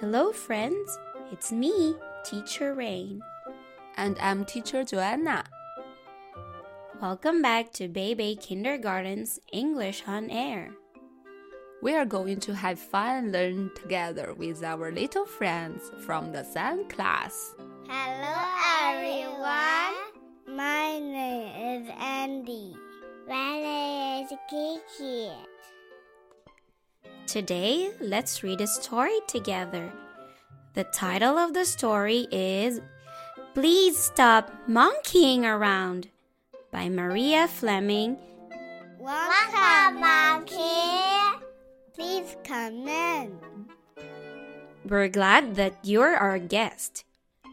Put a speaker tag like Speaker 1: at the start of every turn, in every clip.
Speaker 1: Hello, friends. It's me, Teacher Reign.
Speaker 2: And I'm Teacher Joanna.
Speaker 1: Welcome back to Baby Kindergarten's English on Air.
Speaker 2: We are going to have fun and learn together with our little friends from the Sun class.
Speaker 3: Hello, everyone. My name is Andy. My name is Kiki.
Speaker 1: Today, let's read a story together. The title of the story is Please Stop Monkeying Around by Maria Fleming.
Speaker 3: Welcome, Monkey. Please come in.
Speaker 1: We're glad that you're our guest.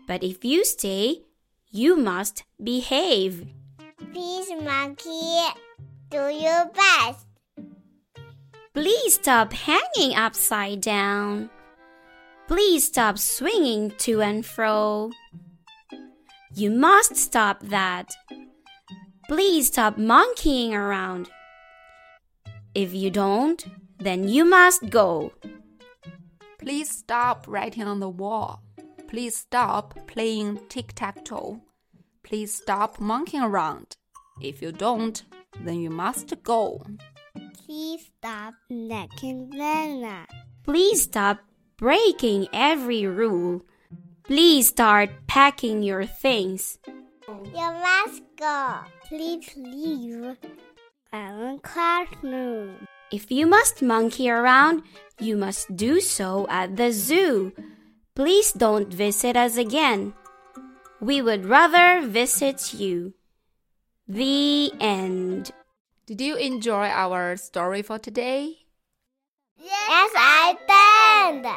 Speaker 1: But if you stay, you must behave.
Speaker 3: Please, Monkey, do your best.
Speaker 1: Please stop hanging upside down. Please stop swinging to and fro. You must stop that. Please stop monkeying around. If you don't, then you must go.
Speaker 2: Please stop writing on the wall. Please stop playing tic tac toe. Please stop monkeying around. If you don't, then you must go.
Speaker 3: Please stop necking banana.
Speaker 1: Please stop breaking every rule. Please start packing your things.
Speaker 3: You must go. Please leave. Our classroom.
Speaker 1: If you must monkey around, you must do so at the zoo. Please don't visit us again. We would rather visit you. The end.
Speaker 2: Did you enjoy our story for today?
Speaker 3: Yes, I did.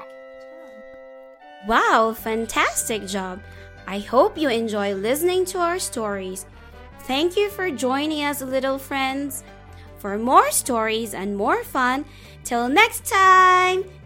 Speaker 1: Wow, fantastic job. I hope you enjoy listening to our stories. Thank you for joining us, little friends. For more stories and more fun, till next time.
Speaker 3: Goodbye,